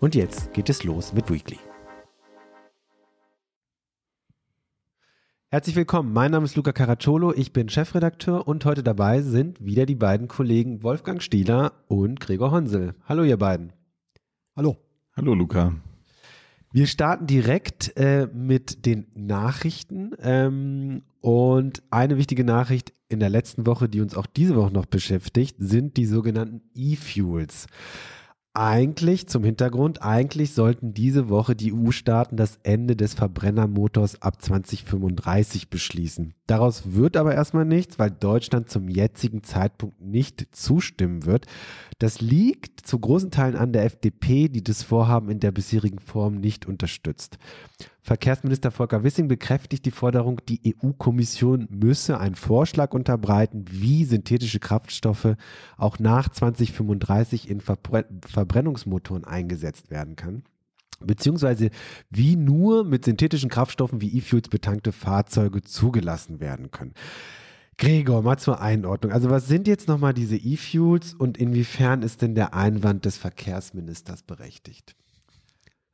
Und jetzt geht es los mit Weekly. Herzlich willkommen, mein Name ist Luca Caracciolo, ich bin Chefredakteur und heute dabei sind wieder die beiden Kollegen Wolfgang Stieler und Gregor Honsel. Hallo ihr beiden. Hallo. Hallo Luca. Wir starten direkt äh, mit den Nachrichten. Ähm, und eine wichtige Nachricht in der letzten Woche, die uns auch diese Woche noch beschäftigt, sind die sogenannten E-Fuels. Eigentlich zum Hintergrund, eigentlich sollten diese Woche die EU-Staaten das Ende des Verbrennermotors ab 2035 beschließen. Daraus wird aber erstmal nichts, weil Deutschland zum jetzigen Zeitpunkt nicht zustimmen wird. Das liegt zu großen Teilen an der FDP, die das Vorhaben in der bisherigen Form nicht unterstützt. Verkehrsminister Volker Wissing bekräftigt die Forderung, die EU-Kommission müsse einen Vorschlag unterbreiten, wie synthetische Kraftstoffe auch nach 2035 in Verbre Verbrennungsmotoren eingesetzt werden kann beziehungsweise wie nur mit synthetischen Kraftstoffen wie E-Fuels betankte Fahrzeuge zugelassen werden können. Gregor, mal zur Einordnung. Also was sind jetzt nochmal diese E-Fuels und inwiefern ist denn der Einwand des Verkehrsministers berechtigt?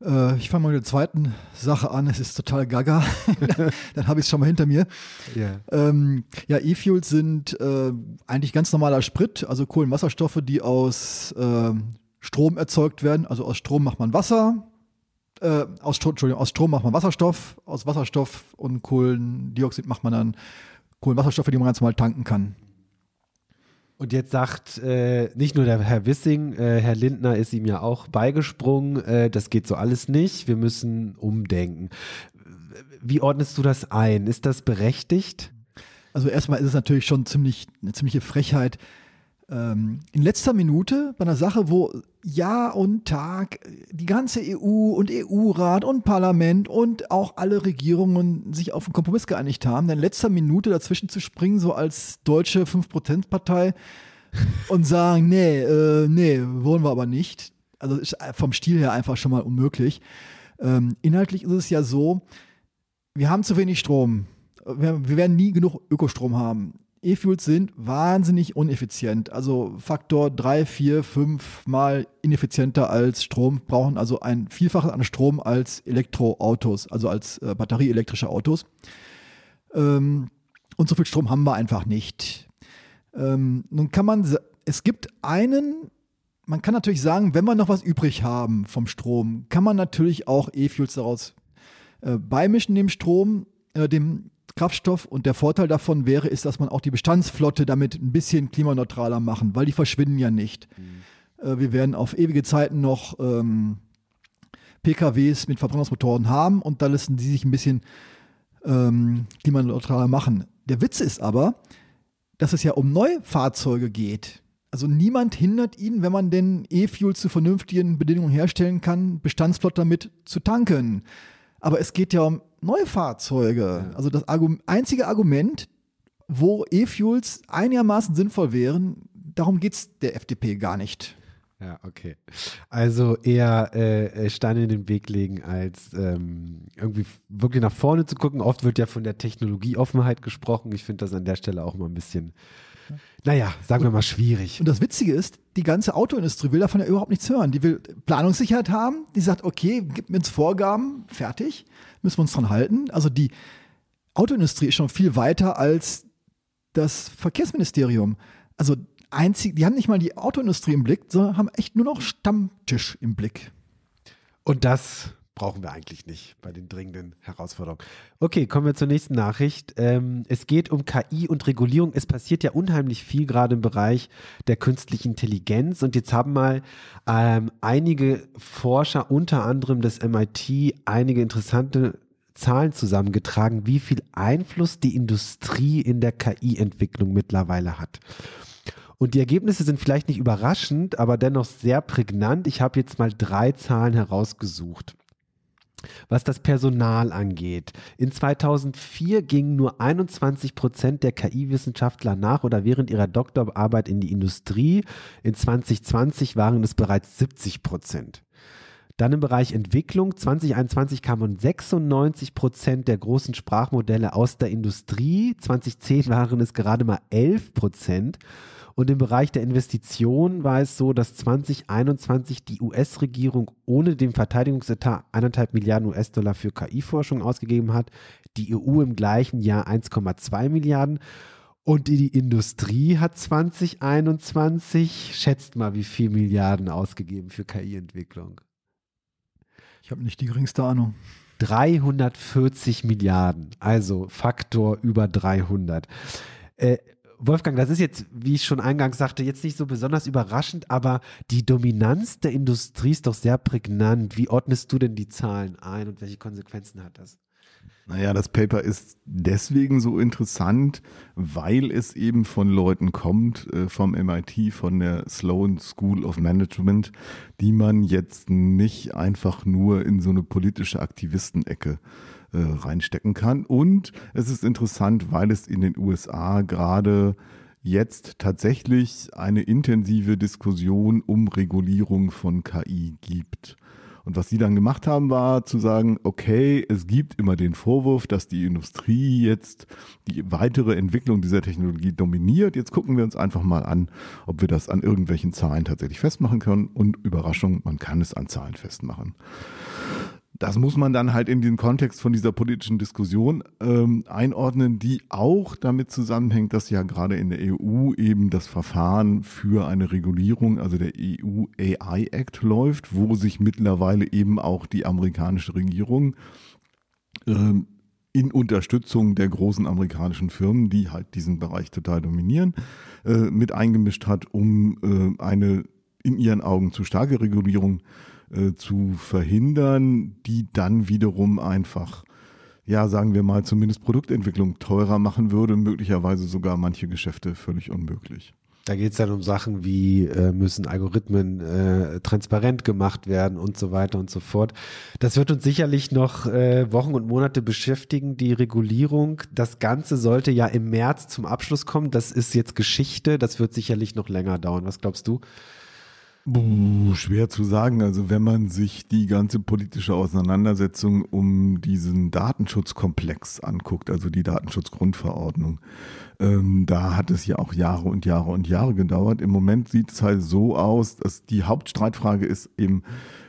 Äh, ich fange mal mit der zweiten Sache an. Es ist total gaga. Dann habe ich es schon mal hinter mir. Yeah. Ähm, ja, E-Fuels sind äh, eigentlich ganz normaler Sprit, also Kohlenwasserstoffe, die aus äh, Strom erzeugt werden. Also aus Strom macht man Wasser. Äh, aus, Entschuldigung, aus Strom macht man Wasserstoff. Aus Wasserstoff und Kohlendioxid macht man dann Kohlenwasserstoffe, die man ganz normal tanken kann. Und jetzt sagt äh, nicht nur der Herr Wissing, äh, Herr Lindner ist ihm ja auch beigesprungen, äh, das geht so alles nicht, wir müssen umdenken. Wie ordnest du das ein? Ist das berechtigt? Also erstmal ist es natürlich schon ziemlich, eine ziemliche Frechheit, ähm, in letzter Minute bei einer Sache, wo Jahr und Tag die ganze EU und EU-Rat und Parlament und auch alle Regierungen sich auf einen Kompromiss geeinigt haben, in letzter Minute dazwischen zu springen, so als deutsche 5%-Partei und sagen, nee, äh, nee, wollen wir aber nicht. Also ist vom Stil her einfach schon mal unmöglich. Ähm, inhaltlich ist es ja so, wir haben zu wenig Strom. Wir, wir werden nie genug Ökostrom haben. E-Fuels sind wahnsinnig uneffizient. Also Faktor 3, 4, 5 mal ineffizienter als Strom, brauchen also ein Vielfaches an Strom als Elektroautos, also als äh, batterieelektrische Autos. Ähm, und so viel Strom haben wir einfach nicht. Ähm, nun kann man, es gibt einen, man kann natürlich sagen, wenn wir noch was übrig haben vom Strom, kann man natürlich auch E-Fuels daraus äh, beimischen, dem Strom, äh, dem Kraftstoff und der Vorteil davon wäre, ist, dass man auch die Bestandsflotte damit ein bisschen klimaneutraler machen, weil die verschwinden ja nicht. Mhm. Äh, wir werden auf ewige Zeiten noch ähm, PKWs mit Verbrennungsmotoren haben und da lassen die sich ein bisschen ähm, klimaneutraler machen. Der Witz ist aber, dass es ja um neue Fahrzeuge geht. Also niemand hindert ihn, wenn man denn E-Fuel zu vernünftigen Bedingungen herstellen kann, Bestandsflotte damit zu tanken. Aber es geht ja um neue Fahrzeuge. Also das Argu einzige Argument, wo E-Fuels einigermaßen sinnvoll wären, darum geht es der FDP gar nicht. Ja, okay. Also eher äh, Steine in den Weg legen, als ähm, irgendwie wirklich nach vorne zu gucken. Oft wird ja von der Technologieoffenheit gesprochen. Ich finde das an der Stelle auch mal ein bisschen, naja, sagen und, wir mal schwierig. Und das Witzige ist, die ganze Autoindustrie will davon ja überhaupt nichts hören. Die will Planungssicherheit haben. Die sagt, okay, gib mir uns Vorgaben, fertig müssen wir uns dran halten. Also die Autoindustrie ist schon viel weiter als das Verkehrsministerium. Also einzig, die haben nicht mal die Autoindustrie im Blick, sondern haben echt nur noch Stammtisch im Blick. Und das brauchen wir eigentlich nicht bei den dringenden Herausforderungen. Okay, kommen wir zur nächsten Nachricht. Ähm, es geht um KI und Regulierung. Es passiert ja unheimlich viel gerade im Bereich der künstlichen Intelligenz. Und jetzt haben mal ähm, einige Forscher, unter anderem des MIT, einige interessante Zahlen zusammengetragen, wie viel Einfluss die Industrie in der KI-Entwicklung mittlerweile hat. Und die Ergebnisse sind vielleicht nicht überraschend, aber dennoch sehr prägnant. Ich habe jetzt mal drei Zahlen herausgesucht. Was das Personal angeht, in 2004 gingen nur 21 Prozent der KI-Wissenschaftler nach oder während ihrer Doktorarbeit in die Industrie. In 2020 waren es bereits 70 Prozent. Dann im Bereich Entwicklung 2021 kamen 96 Prozent der großen Sprachmodelle aus der Industrie. 2010 waren es gerade mal 11 Prozent. Und im Bereich der Investitionen war es so, dass 2021 die US-Regierung ohne den Verteidigungsetat eineinhalb Milliarden US-Dollar für KI-Forschung ausgegeben hat, die EU im gleichen Jahr 1,2 Milliarden. Und die Industrie hat 2021, schätzt mal, wie viel Milliarden ausgegeben für KI-Entwicklung. Ich habe nicht die geringste Ahnung. 340 Milliarden, also Faktor über 300. Äh, Wolfgang, das ist jetzt, wie ich schon eingangs sagte, jetzt nicht so besonders überraschend, aber die Dominanz der Industrie ist doch sehr prägnant. Wie ordnest du denn die Zahlen ein und welche Konsequenzen hat das? Naja, das Paper ist deswegen so interessant, weil es eben von Leuten kommt, äh, vom MIT, von der Sloan School of Management, die man jetzt nicht einfach nur in so eine politische Aktivistenecke äh, reinstecken kann. Und es ist interessant, weil es in den USA gerade jetzt tatsächlich eine intensive Diskussion um Regulierung von KI gibt. Und was sie dann gemacht haben, war zu sagen, okay, es gibt immer den Vorwurf, dass die Industrie jetzt die weitere Entwicklung dieser Technologie dominiert. Jetzt gucken wir uns einfach mal an, ob wir das an irgendwelchen Zahlen tatsächlich festmachen können. Und Überraschung, man kann es an Zahlen festmachen. Das muss man dann halt in den Kontext von dieser politischen Diskussion ähm, einordnen, die auch damit zusammenhängt, dass ja gerade in der EU eben das Verfahren für eine Regulierung, also der EU AI Act läuft, wo sich mittlerweile eben auch die amerikanische Regierung ähm, in Unterstützung der großen amerikanischen Firmen, die halt diesen Bereich total dominieren, äh, mit eingemischt hat, um äh, eine in ihren Augen zu starke Regulierung äh, äh, zu verhindern, die dann wiederum einfach, ja, sagen wir mal, zumindest Produktentwicklung teurer machen würde, möglicherweise sogar manche Geschäfte völlig unmöglich. Da geht es dann um Sachen wie, äh, müssen Algorithmen äh, transparent gemacht werden und so weiter und so fort. Das wird uns sicherlich noch äh, Wochen und Monate beschäftigen, die Regulierung. Das Ganze sollte ja im März zum Abschluss kommen. Das ist jetzt Geschichte. Das wird sicherlich noch länger dauern. Was glaubst du? Buh, schwer zu sagen. Also wenn man sich die ganze politische Auseinandersetzung um diesen Datenschutzkomplex anguckt, also die Datenschutzgrundverordnung, ähm, da hat es ja auch Jahre und Jahre und Jahre gedauert. Im Moment sieht es halt so aus, dass die Hauptstreitfrage ist eben,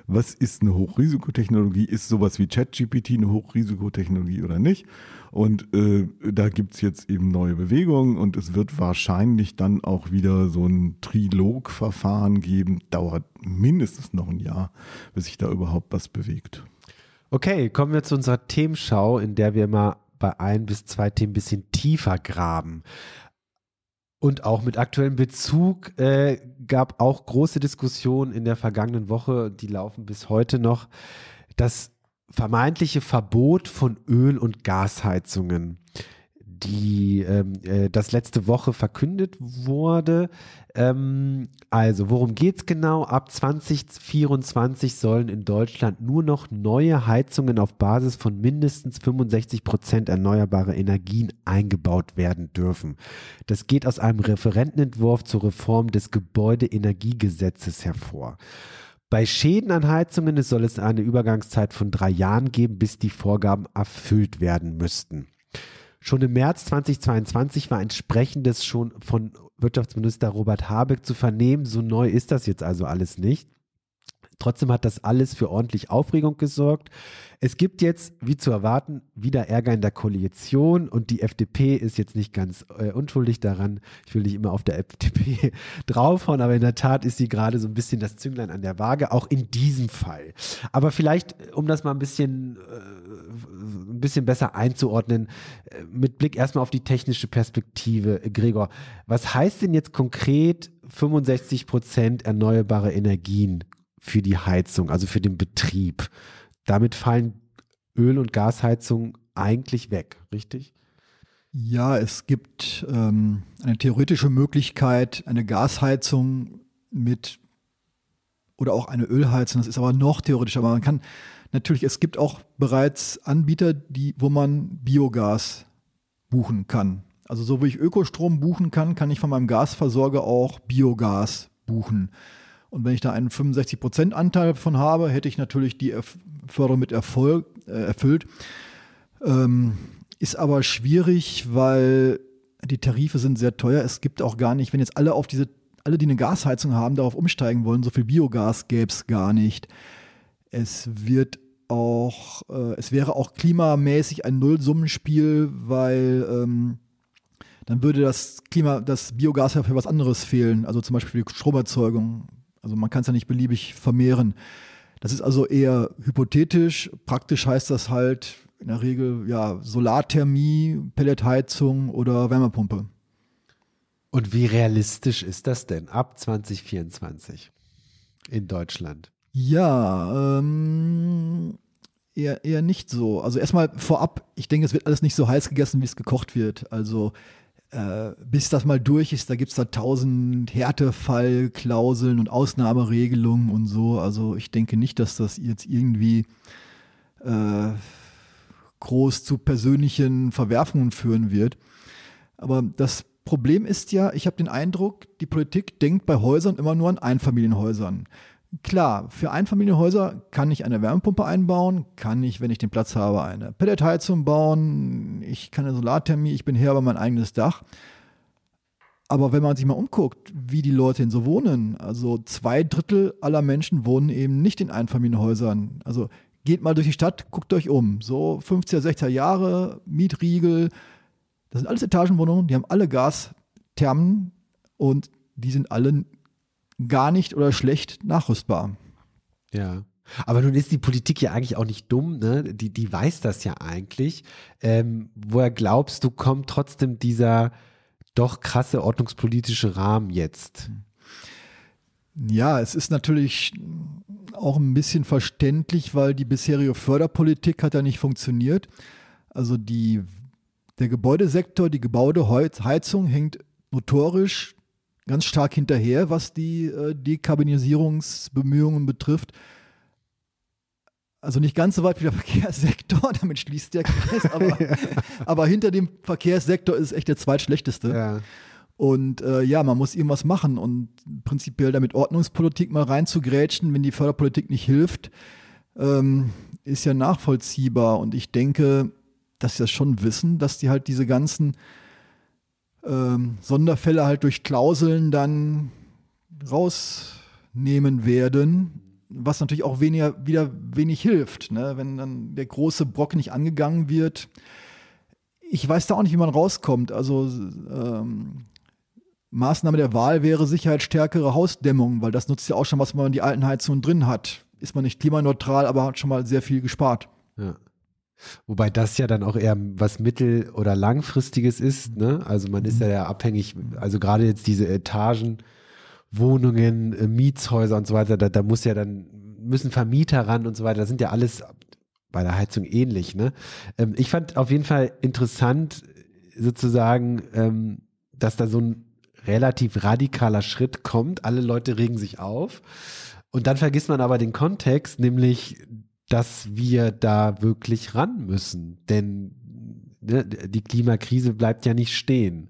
was ist eine Hochrisikotechnologie? Ist sowas wie ChatGPT eine Hochrisikotechnologie oder nicht? Und äh, da gibt's jetzt eben neue Bewegungen und es wird wahrscheinlich dann auch wieder so ein Trilogverfahren geben. Dauert mindestens noch ein Jahr, bis sich da überhaupt was bewegt. Okay, kommen wir zu unserer Themenschau, in der wir immer bei ein bis zwei Themen ein bisschen tiefer graben. Und auch mit aktuellem Bezug äh, gab auch große Diskussionen in der vergangenen Woche, die laufen bis heute noch, das vermeintliche Verbot von Öl- und Gasheizungen die ähm, äh, das letzte Woche verkündet wurde. Ähm, also, worum geht es genau? Ab 2024 sollen in Deutschland nur noch neue Heizungen auf Basis von mindestens 65 Prozent erneuerbare Energien eingebaut werden dürfen. Das geht aus einem Referentenentwurf zur Reform des Gebäudeenergiegesetzes hervor. Bei Schäden an Heizungen soll es eine Übergangszeit von drei Jahren geben, bis die Vorgaben erfüllt werden müssten. Schon im März 2022 war entsprechendes schon von Wirtschaftsminister Robert Habeck zu vernehmen. So neu ist das jetzt also alles nicht. Trotzdem hat das alles für ordentlich Aufregung gesorgt. Es gibt jetzt, wie zu erwarten, wieder Ärger in der Koalition und die FDP ist jetzt nicht ganz äh, unschuldig daran. Ich will nicht immer auf der FDP draufhauen, aber in der Tat ist sie gerade so ein bisschen das Zünglein an der Waage, auch in diesem Fall. Aber vielleicht, um das mal ein bisschen, äh, ein bisschen besser einzuordnen, äh, mit Blick erstmal auf die technische Perspektive, Gregor, was heißt denn jetzt konkret 65 Prozent erneuerbare Energien für die Heizung, also für den Betrieb. Damit fallen Öl- und Gasheizungen eigentlich weg, richtig? Ja, es gibt ähm, eine theoretische Möglichkeit, eine Gasheizung mit oder auch eine Ölheizung, das ist aber noch theoretisch, aber man kann natürlich, es gibt auch bereits Anbieter, die, wo man Biogas buchen kann. Also so wie ich Ökostrom buchen kann, kann ich von meinem Gasversorger auch Biogas buchen. Und wenn ich da einen 65% Anteil von habe, hätte ich natürlich die Förderung mit Erfolg äh, erfüllt. Ähm, ist aber schwierig, weil die Tarife sind sehr teuer. Es gibt auch gar nicht, wenn jetzt alle auf diese, alle, die eine Gasheizung haben, darauf umsteigen wollen, so viel Biogas gäbe es gar nicht. Es wird auch, äh, es wäre auch klimamäßig ein Nullsummenspiel, weil ähm, dann würde das Klima, das Biogas ja für was anderes fehlen, also zum Beispiel für die Stromerzeugung. Also man kann es ja nicht beliebig vermehren. Das ist also eher hypothetisch. Praktisch heißt das halt in der Regel ja Solarthermie, Pelletheizung oder Wärmepumpe. Und wie realistisch ist das denn ab 2024 in Deutschland? Ja, ähm, eher, eher nicht so. Also erstmal vorab, ich denke, es wird alles nicht so heiß gegessen, wie es gekocht wird. Also äh, bis das mal durch ist, da gibt es da tausend Härtefallklauseln und Ausnahmeregelungen und so. Also ich denke nicht, dass das jetzt irgendwie äh, groß zu persönlichen Verwerfungen führen wird. Aber das Problem ist ja, ich habe den Eindruck, die Politik denkt bei Häusern immer nur an Einfamilienhäusern. Klar, für Einfamilienhäuser kann ich eine Wärmepumpe einbauen, kann ich, wenn ich den Platz habe, eine Pelletheizung bauen, ich kann eine Solarthermie, ich bin Herr über mein eigenes Dach. Aber wenn man sich mal umguckt, wie die Leute in so wohnen, also zwei Drittel aller Menschen wohnen eben nicht in Einfamilienhäusern. Also geht mal durch die Stadt, guckt euch um. So 50er, 60er Jahre, Mietriegel, das sind alles Etagenwohnungen, die haben alle Gasthermen und die sind alle gar nicht oder schlecht nachrüstbar. Ja. Aber nun ist die Politik ja eigentlich auch nicht dumm, ne? Die, die weiß das ja eigentlich. Ähm, woher glaubst du, kommt trotzdem dieser doch krasse ordnungspolitische Rahmen jetzt? Ja, es ist natürlich auch ein bisschen verständlich, weil die bisherige Förderpolitik hat ja nicht funktioniert. Also die, der Gebäudesektor, die Gebäudeheizung hängt notorisch ganz stark hinterher, was die äh, Dekarbonisierungsbemühungen betrifft. Also nicht ganz so weit wie der Verkehrssektor, damit schließt der Kreis, aber, ja. aber hinter dem Verkehrssektor ist es echt der zweitschlechteste. Ja. Und äh, ja, man muss irgendwas machen und prinzipiell damit Ordnungspolitik mal reinzugrätschen, wenn die Förderpolitik nicht hilft, ähm, ist ja nachvollziehbar. Und ich denke, dass sie das schon wissen, dass die halt diese ganzen ähm, Sonderfälle halt durch Klauseln dann rausnehmen werden, was natürlich auch weniger, wieder wenig hilft, ne? wenn dann der große Brock nicht angegangen wird. Ich weiß da auch nicht, wie man rauskommt. Also ähm, Maßnahme der Wahl wäre sicherheitsstärkere Hausdämmung, weil das nutzt ja auch schon, was man in die alten Heizungen drin hat. Ist man nicht klimaneutral, aber hat schon mal sehr viel gespart. Ja. Wobei das ja dann auch eher was mittel- oder langfristiges ist. Ne? Also man ist ja, ja abhängig, also gerade jetzt diese Etagen, Wohnungen, äh, Mietshäuser und so weiter, da, da muss ja dann, müssen Vermieter ran und so weiter. Das sind ja alles bei der Heizung ähnlich. Ne? Ähm, ich fand auf jeden Fall interessant, sozusagen, ähm, dass da so ein relativ radikaler Schritt kommt. Alle Leute regen sich auf. Und dann vergisst man aber den Kontext, nämlich dass wir da wirklich ran müssen. Denn ne, die Klimakrise bleibt ja nicht stehen.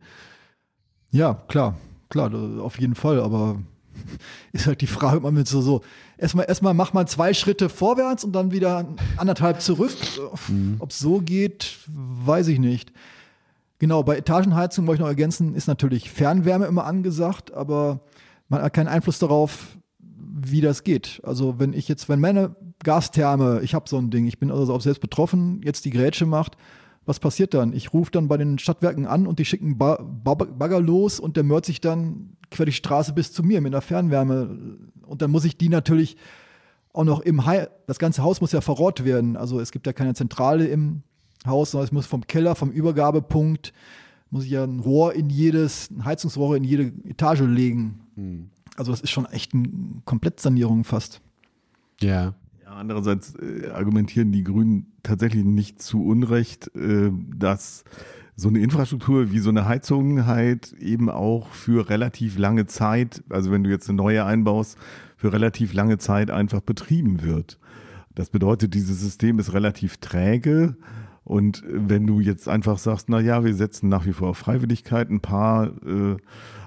Ja, klar, klar, auf jeden Fall. Aber ist halt die Frage, ob man mit so, so erstmal, erstmal macht man zwei Schritte vorwärts und dann wieder anderthalb zurück. Mhm. Ob es so geht, weiß ich nicht. Genau, bei Etagenheizung wollte ich noch ergänzen, ist natürlich Fernwärme immer angesagt, aber man hat keinen Einfluss darauf, wie das geht. Also wenn ich jetzt, wenn meine Gastherme, ich habe so ein Ding, ich bin also auch selbst betroffen, jetzt die Grätsche macht, was passiert dann? Ich rufe dann bei den Stadtwerken an und die schicken ba ba Bagger los und der mört sich dann quer die Straße bis zu mir mit einer Fernwärme. Und dann muss ich die natürlich auch noch im Haus, das ganze Haus muss ja verrohrt werden. Also es gibt ja keine Zentrale im Haus, sondern es muss vom Keller, vom Übergabepunkt, muss ich ja ein Rohr in jedes, ein Heizungsrohr in jede Etage legen. Mhm. Also das ist schon echt eine Komplettsanierung fast. Ja. ja andererseits äh, argumentieren die Grünen tatsächlich nicht zu Unrecht, äh, dass so eine Infrastruktur wie so eine Heizung halt eben auch für relativ lange Zeit, also wenn du jetzt eine neue einbaust, für relativ lange Zeit einfach betrieben wird. Das bedeutet, dieses System ist relativ träge. Und wenn du jetzt einfach sagst, na ja, wir setzen nach wie vor auf Freiwilligkeit, ein paar äh,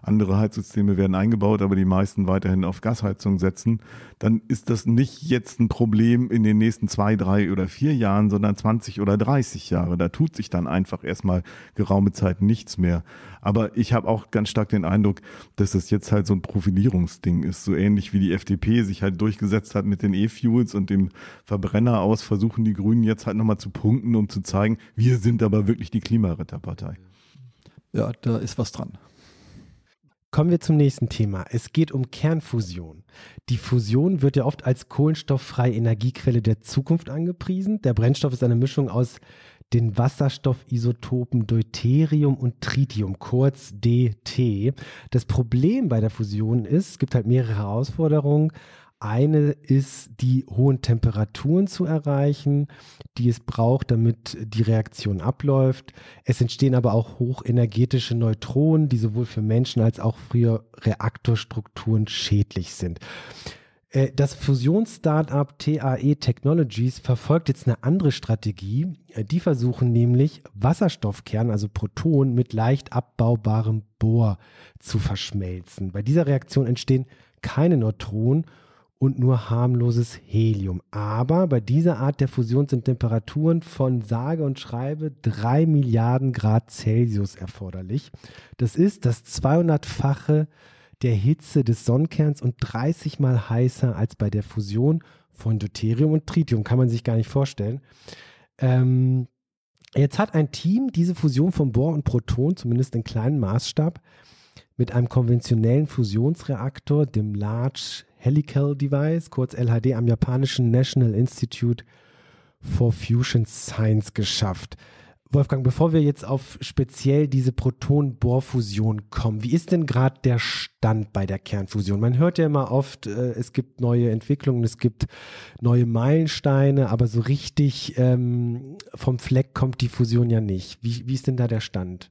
andere Heizsysteme werden eingebaut, aber die meisten weiterhin auf Gasheizung setzen, dann ist das nicht jetzt ein Problem in den nächsten zwei, drei oder vier Jahren, sondern 20 oder 30 Jahre. Da tut sich dann einfach erstmal geraume Zeit nichts mehr. Aber ich habe auch ganz stark den Eindruck, dass das jetzt halt so ein Profilierungsding ist. So ähnlich wie die FDP sich halt durchgesetzt hat mit den E-Fuels und dem Verbrenner aus, versuchen die Grünen jetzt halt nochmal zu punkten, um zu zeigen, wir sind aber wirklich die Klimaretterpartei. Ja, da ist was dran. Kommen wir zum nächsten Thema. Es geht um Kernfusion. Die Fusion wird ja oft als kohlenstofffreie Energiequelle der Zukunft angepriesen. Der Brennstoff ist eine Mischung aus den Wasserstoffisotopen Deuterium und Tritium, kurz DT. Das Problem bei der Fusion ist, es gibt halt mehrere Herausforderungen. Eine ist, die hohen Temperaturen zu erreichen, die es braucht, damit die Reaktion abläuft. Es entstehen aber auch hochenergetische Neutronen, die sowohl für Menschen als auch für Reaktorstrukturen schädlich sind. Äh, das Fusionsstartup TAE Technologies verfolgt jetzt eine andere Strategie. Äh, die versuchen nämlich Wasserstoffkern, also Protonen, mit leicht abbaubarem Bohr zu verschmelzen. Bei dieser Reaktion entstehen keine Neutronen und nur harmloses Helium. Aber bei dieser Art der Fusion sind Temperaturen von sage und schreibe 3 Milliarden Grad Celsius erforderlich. Das ist das 200-fache der Hitze des Sonnenkerns und 30 mal heißer als bei der Fusion von Deuterium und Tritium. Kann man sich gar nicht vorstellen. Ähm, jetzt hat ein Team diese Fusion von Bohr und Proton, zumindest in kleinem Maßstab, mit einem konventionellen Fusionsreaktor, dem Large Helical Device, kurz LHD, am japanischen National Institute for Fusion Science geschafft. Wolfgang, bevor wir jetzt auf speziell diese Proton-Bohr-Fusion kommen, wie ist denn gerade der Stand bei der Kernfusion? Man hört ja immer oft, äh, es gibt neue Entwicklungen, es gibt neue Meilensteine, aber so richtig ähm, vom Fleck kommt die Fusion ja nicht. Wie, wie ist denn da der Stand?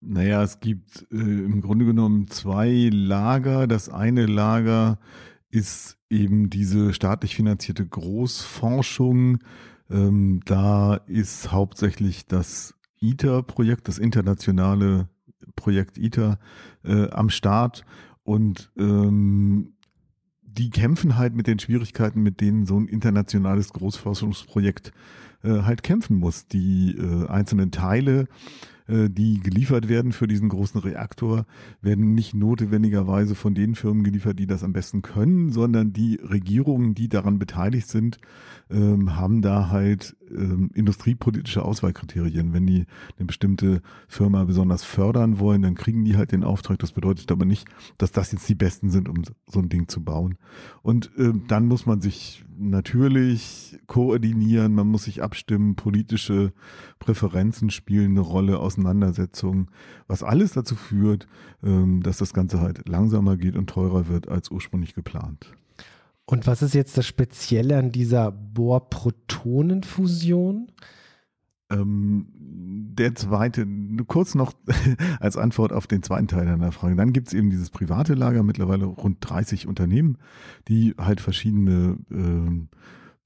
Naja, es gibt äh, im Grunde genommen zwei Lager. Das eine Lager ist eben diese staatlich finanzierte Großforschung. Ähm, da ist hauptsächlich das ITER-Projekt, das internationale Projekt ITER äh, am Start. Und ähm, die kämpfen halt mit den Schwierigkeiten, mit denen so ein internationales Großforschungsprojekt äh, halt kämpfen muss. Die äh, einzelnen Teile die geliefert werden für diesen großen Reaktor, werden nicht notwendigerweise von den Firmen geliefert, die das am besten können, sondern die Regierungen, die daran beteiligt sind, ähm, haben da halt ähm, industriepolitische Auswahlkriterien. Wenn die eine bestimmte Firma besonders fördern wollen, dann kriegen die halt den Auftrag. Das bedeutet aber nicht, dass das jetzt die Besten sind, um so ein Ding zu bauen. Und äh, dann muss man sich natürlich koordinieren, man muss sich abstimmen, politische Präferenzen spielen eine Rolle, Auseinandersetzungen, was alles dazu führt, ähm, dass das Ganze halt langsamer geht und teurer wird als ursprünglich geplant. Und was ist jetzt das Spezielle an dieser Bohr-Protonen-Fusion? Ähm, der zweite, kurz noch als Antwort auf den zweiten Teil deiner Frage. Dann gibt es eben dieses private Lager, mittlerweile rund 30 Unternehmen, die halt verschiedene äh,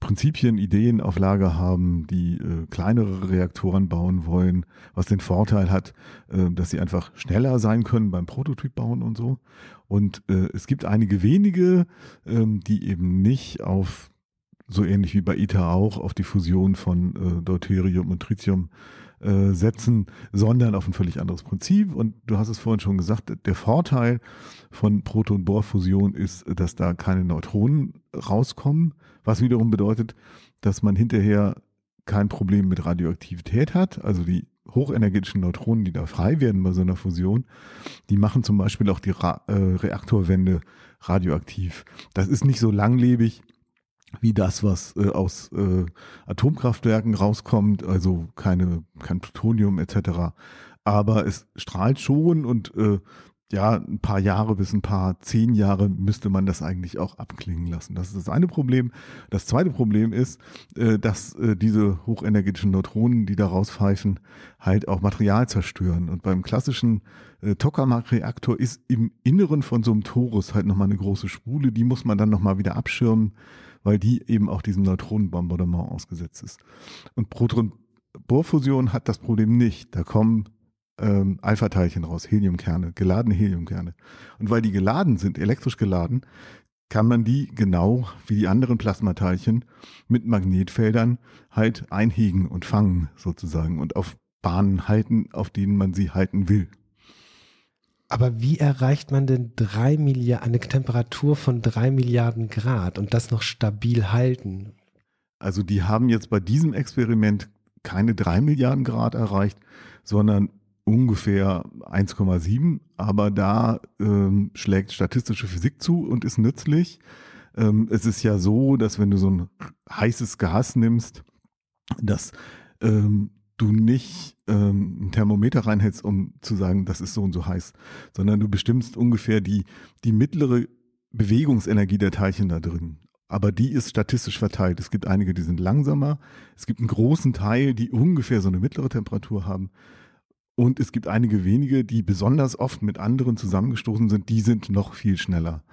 Prinzipien, Ideen auf Lager haben, die äh, kleinere Reaktoren bauen wollen, was den Vorteil hat, äh, dass sie einfach schneller sein können beim Prototyp bauen und so. Und äh, es gibt einige wenige, ähm, die eben nicht auf, so ähnlich wie bei ITER auch, auf die Fusion von äh, Deuterium und Tritium äh, setzen, sondern auf ein völlig anderes Prinzip. Und du hast es vorhin schon gesagt, der Vorteil von Proton-Bohr-Fusion ist, dass da keine Neutronen rauskommen, was wiederum bedeutet, dass man hinterher kein Problem mit Radioaktivität hat. Also die hochenergetischen Neutronen, die da frei werden bei so einer Fusion, die machen zum Beispiel auch die Ra äh, Reaktorwände radioaktiv. Das ist nicht so langlebig wie das, was äh, aus äh, Atomkraftwerken rauskommt, also keine, kein Plutonium etc. Aber es strahlt schon und äh, ja, ein paar Jahre bis ein paar zehn Jahre müsste man das eigentlich auch abklingen lassen. Das ist das eine Problem. Das zweite Problem ist, äh, dass äh, diese hochenergetischen Neutronen, die da rauspfeifen, halt auch Material zerstören. Und beim klassischen äh, Tokamak-Reaktor ist im Inneren von so einem Torus halt nochmal eine große Spule, die muss man dann nochmal wieder abschirmen weil die eben auch diesem Neutronenbombardement ausgesetzt ist. Und Proton-Bohrfusion hat das Problem nicht. Da kommen ähm, Alpha-Teilchen raus, Heliumkerne, geladene Heliumkerne. Und weil die geladen sind, elektrisch geladen, kann man die genau wie die anderen Plasmateilchen mit Magnetfeldern halt einhegen und fangen sozusagen und auf Bahnen halten, auf denen man sie halten will. Aber wie erreicht man denn drei Milliarden, eine Temperatur von drei Milliarden Grad und das noch stabil halten? Also die haben jetzt bei diesem Experiment keine drei Milliarden Grad erreicht, sondern ungefähr 1,7, aber da ähm, schlägt statistische Physik zu und ist nützlich. Ähm, es ist ja so, dass wenn du so ein heißes Gas nimmst, dass ähm, du nicht ähm, ein Thermometer reinhältst, um zu sagen, das ist so und so heiß, sondern du bestimmst ungefähr die, die mittlere Bewegungsenergie der Teilchen da drin. Aber die ist statistisch verteilt. Es gibt einige, die sind langsamer. Es gibt einen großen Teil, die ungefähr so eine mittlere Temperatur haben. Und es gibt einige wenige, die besonders oft mit anderen zusammengestoßen sind, die sind noch viel schneller.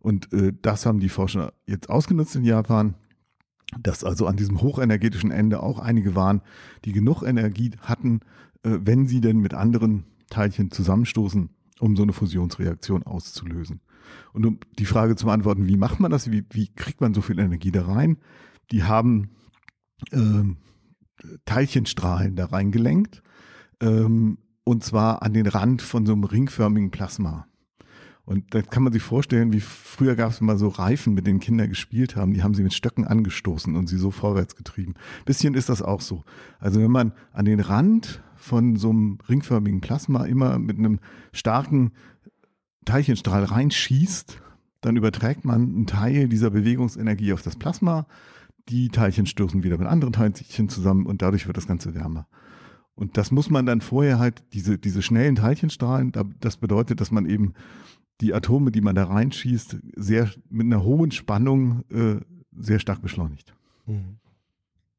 Und äh, das haben die Forscher jetzt ausgenutzt in Japan, dass also an diesem hochenergetischen Ende auch einige waren, die genug Energie hatten, äh, wenn sie denn mit anderen Teilchen zusammenstoßen, um so eine Fusionsreaktion auszulösen. Und um die Frage zu beantworten, wie macht man das, wie, wie kriegt man so viel Energie da rein? Die haben äh, Teilchenstrahlen da reingelenkt ähm, und zwar an den Rand von so einem ringförmigen Plasma. Und da kann man sich vorstellen, wie früher gab es mal so Reifen, mit denen Kinder gespielt haben, die haben sie mit Stöcken angestoßen und sie so vorwärts getrieben. Bisschen ist das auch so. Also wenn man an den Rand von so einem ringförmigen Plasma immer mit einem starken Teilchenstrahl reinschießt, dann überträgt man einen Teil dieser Bewegungsenergie auf das Plasma. Die Teilchen stoßen wieder mit anderen Teilchen zusammen und dadurch wird das Ganze wärmer. Und das muss man dann vorher halt, diese, diese schnellen Teilchenstrahlen, das bedeutet, dass man eben die Atome, die man da reinschießt, sehr mit einer hohen Spannung äh, sehr stark beschleunigt. Mhm.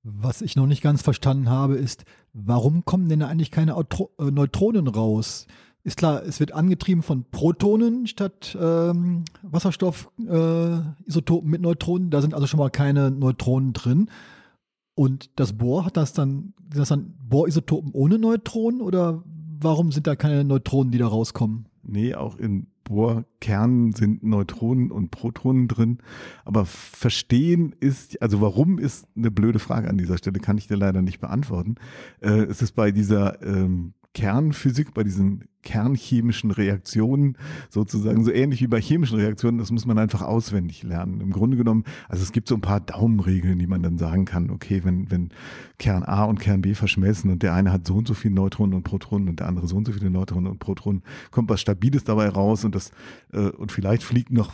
Was ich noch nicht ganz verstanden habe, ist, warum kommen denn eigentlich keine Outro äh, Neutronen raus? Ist klar, es wird angetrieben von Protonen statt ähm, Wasserstoffisotopen äh, mit Neutronen. Da sind also schon mal keine Neutronen drin. Und das Bohr hat das dann, sind das dann Bohrisotopen ohne Neutronen oder warum sind da keine Neutronen, die da rauskommen? Nee, auch in Bohrkernen sind Neutronen und Protonen drin. Aber verstehen ist, also warum ist eine blöde Frage an dieser Stelle, kann ich dir leider nicht beantworten. Äh, es ist bei dieser ähm, Kernphysik, bei diesen kernchemischen Reaktionen sozusagen so ähnlich wie bei chemischen Reaktionen, das muss man einfach auswendig lernen. Im Grunde genommen, also es gibt so ein paar Daumenregeln, die man dann sagen kann, okay, wenn, wenn Kern A und Kern B verschmelzen und der eine hat so und so viele Neutronen und Protonen und der andere so und so viele Neutronen und Protonen, kommt was Stabiles dabei raus und das, äh, und vielleicht fliegt noch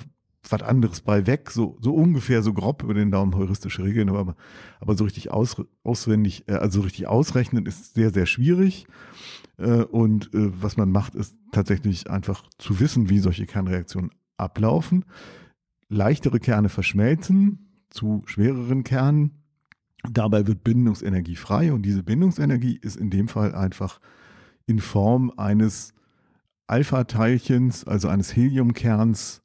was anderes bei weg, so, so ungefähr so grob über den Daumen heuristische Regeln, aber, aber so richtig aus, auswendig, äh, also richtig ausrechnen ist sehr, sehr schwierig. Äh, und äh, was man macht, ist tatsächlich einfach zu wissen, wie solche Kernreaktionen ablaufen. Leichtere Kerne verschmelzen zu schwereren Kernen. Dabei wird Bindungsenergie frei und diese Bindungsenergie ist in dem Fall einfach in Form eines Alpha-Teilchens, also eines Heliumkerns,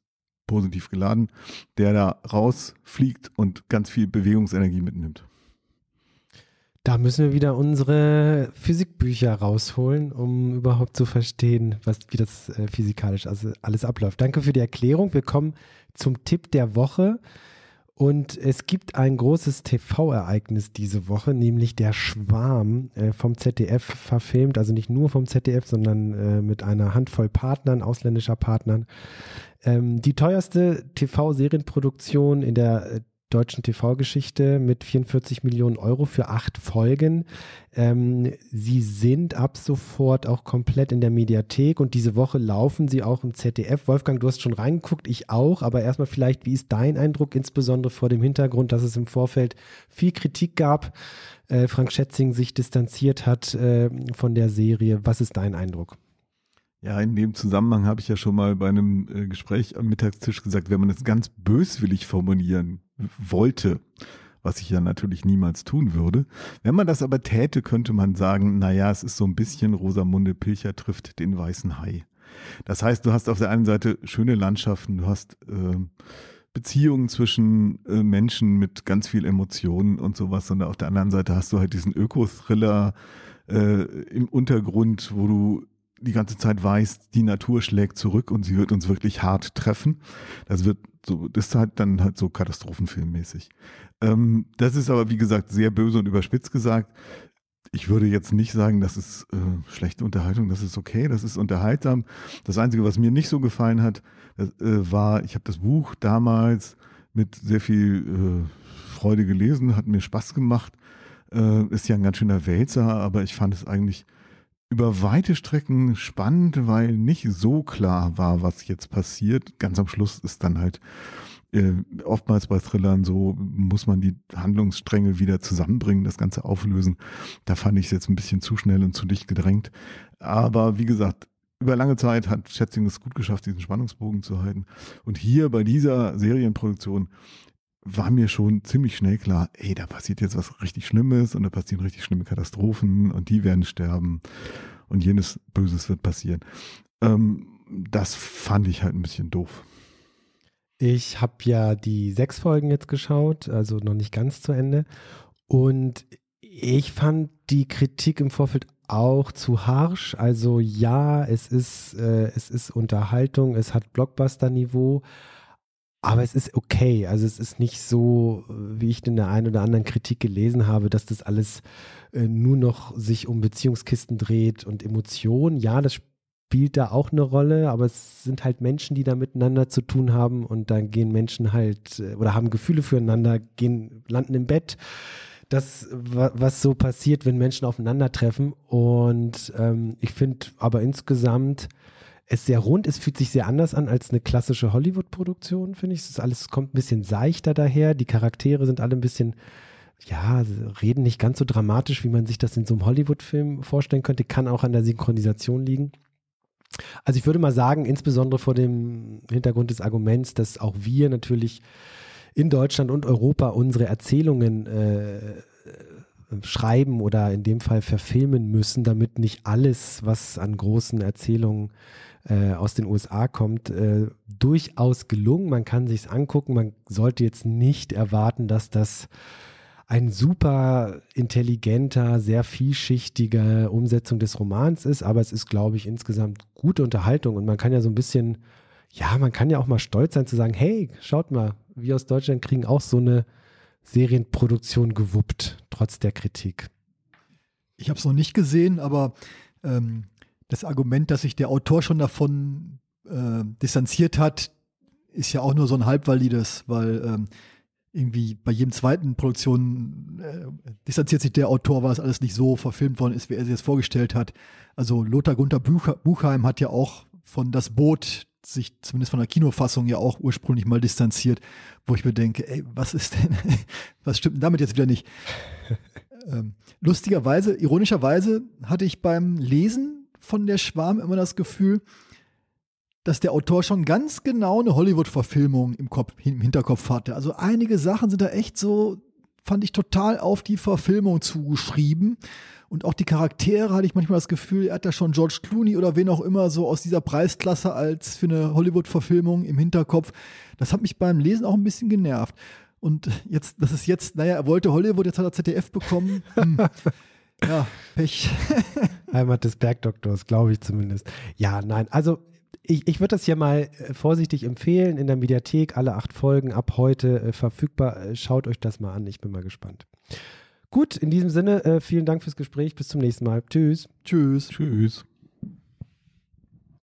positiv geladen, der da rausfliegt und ganz viel Bewegungsenergie mitnimmt. Da müssen wir wieder unsere Physikbücher rausholen, um überhaupt zu verstehen, was, wie das äh, physikalisch also alles abläuft. Danke für die Erklärung. Wir kommen zum Tipp der Woche. Und es gibt ein großes TV-Ereignis diese Woche, nämlich der Schwarm äh, vom ZDF verfilmt, also nicht nur vom ZDF, sondern äh, mit einer Handvoll Partnern, ausländischer Partnern. Ähm, die teuerste TV-Serienproduktion in der äh, deutschen TV-Geschichte mit 44 Millionen Euro für acht Folgen. Ähm, sie sind ab sofort auch komplett in der Mediathek und diese Woche laufen sie auch im ZDF. Wolfgang, du hast schon reingeguckt, ich auch, aber erstmal vielleicht, wie ist dein Eindruck, insbesondere vor dem Hintergrund, dass es im Vorfeld viel Kritik gab, äh, Frank Schätzing sich distanziert hat äh, von der Serie. Was ist dein Eindruck? Ja, in dem Zusammenhang habe ich ja schon mal bei einem äh, Gespräch am Mittagstisch gesagt, wenn man es ganz böswillig formulieren wollte, was ich ja natürlich niemals tun würde. Wenn man das aber täte, könnte man sagen, naja, es ist so ein bisschen Rosamunde Pilcher trifft den weißen Hai. Das heißt, du hast auf der einen Seite schöne Landschaften, du hast äh, Beziehungen zwischen äh, Menschen mit ganz viel Emotionen und sowas. Und auf der anderen Seite hast du halt diesen Öko-Thriller äh, im Untergrund, wo du die ganze Zeit weißt, die Natur schlägt zurück und sie wird uns wirklich hart treffen. Das wird so, das ist halt dann halt so Katastrophenfilmmäßig. Ähm, das ist aber, wie gesagt, sehr böse und überspitzt gesagt. Ich würde jetzt nicht sagen, das ist äh, schlechte Unterhaltung, das ist okay, das ist unterhaltsam. Das Einzige, was mir nicht so gefallen hat, das, äh, war, ich habe das Buch damals mit sehr viel äh, Freude gelesen, hat mir Spaß gemacht. Äh, ist ja ein ganz schöner Wälzer, aber ich fand es eigentlich über weite Strecken spannend, weil nicht so klar war, was jetzt passiert. Ganz am Schluss ist dann halt äh, oftmals bei Thrillern so, muss man die Handlungsstränge wieder zusammenbringen, das Ganze auflösen. Da fand ich es jetzt ein bisschen zu schnell und zu dicht gedrängt. Aber wie gesagt, über lange Zeit hat Schätzing es gut geschafft, diesen Spannungsbogen zu halten. Und hier bei dieser Serienproduktion war mir schon ziemlich schnell klar, ey, da passiert jetzt was richtig Schlimmes und da passieren richtig schlimme Katastrophen und die werden sterben und jenes Böses wird passieren. Ähm, das fand ich halt ein bisschen doof. Ich habe ja die sechs Folgen jetzt geschaut, also noch nicht ganz zu Ende. Und ich fand die Kritik im Vorfeld auch zu harsch. Also ja, es ist, äh, es ist Unterhaltung, es hat Blockbuster-Niveau, aber es ist okay. Also es ist nicht so, wie ich in der einen oder anderen Kritik gelesen habe, dass das alles äh, nur noch sich um Beziehungskisten dreht und Emotionen. Ja, das spielt da auch eine Rolle, aber es sind halt Menschen, die da miteinander zu tun haben und dann gehen Menschen halt äh, oder haben Gefühle füreinander, gehen, landen im Bett. Das, was so passiert, wenn Menschen aufeinandertreffen. Und ähm, ich finde aber insgesamt, es sehr rund ist, fühlt sich sehr anders an als eine klassische Hollywood-Produktion, finde ich. Es ist alles kommt ein bisschen seichter daher. Die Charaktere sind alle ein bisschen, ja, reden nicht ganz so dramatisch, wie man sich das in so einem Hollywood-Film vorstellen könnte. Kann auch an der Synchronisation liegen. Also ich würde mal sagen, insbesondere vor dem Hintergrund des Arguments, dass auch wir natürlich in Deutschland und Europa unsere Erzählungen äh, schreiben oder in dem Fall verfilmen müssen, damit nicht alles, was an großen Erzählungen äh, aus den USA kommt, äh, durchaus gelungen. Man kann sich's angucken. Man sollte jetzt nicht erwarten, dass das ein super intelligenter, sehr vielschichtiger Umsetzung des Romans ist, aber es ist, glaube ich, insgesamt gute Unterhaltung und man kann ja so ein bisschen, ja, man kann ja auch mal stolz sein zu sagen, hey, schaut mal, wir aus Deutschland kriegen auch so eine Serienproduktion gewuppt, trotz der Kritik. Ich habe es noch nicht gesehen, aber ähm, das Argument, dass sich der Autor schon davon äh, distanziert hat, ist ja auch nur so ein halbvalides, weil ähm, irgendwie bei jedem zweiten Produktion äh, distanziert sich der Autor, weil es alles nicht so verfilmt worden ist, wie er sich das vorgestellt hat. Also Lothar Gunther Buchheim hat ja auch von Das Boot sich zumindest von der Kinofassung ja auch ursprünglich mal distanziert, wo ich mir denke, ey, was ist denn, was stimmt denn damit jetzt wieder nicht? ähm, lustigerweise, ironischerweise hatte ich beim Lesen von der Schwarm immer das Gefühl, dass der Autor schon ganz genau eine Hollywood-Verfilmung im, im Hinterkopf hatte. Also einige Sachen sind da echt so, fand ich total auf die Verfilmung zugeschrieben. Und auch die Charaktere hatte ich manchmal das Gefühl, er hat da schon George Clooney oder wen auch immer so aus dieser Preisklasse als für eine Hollywood-Verfilmung im Hinterkopf. Das hat mich beim Lesen auch ein bisschen genervt. Und jetzt, das ist jetzt, naja, er wollte Hollywood, jetzt hat er ZDF bekommen. Hm. Ja, Pech. Heimat des Bergdoktors, glaube ich zumindest. Ja, nein, also ich, ich würde das hier mal äh, vorsichtig empfehlen. In der Mediathek alle acht Folgen ab heute äh, verfügbar. Äh, schaut euch das mal an. Ich bin mal gespannt. Gut, in diesem Sinne, äh, vielen Dank fürs Gespräch. Bis zum nächsten Mal. Tschüss. Tschüss. Tschüss.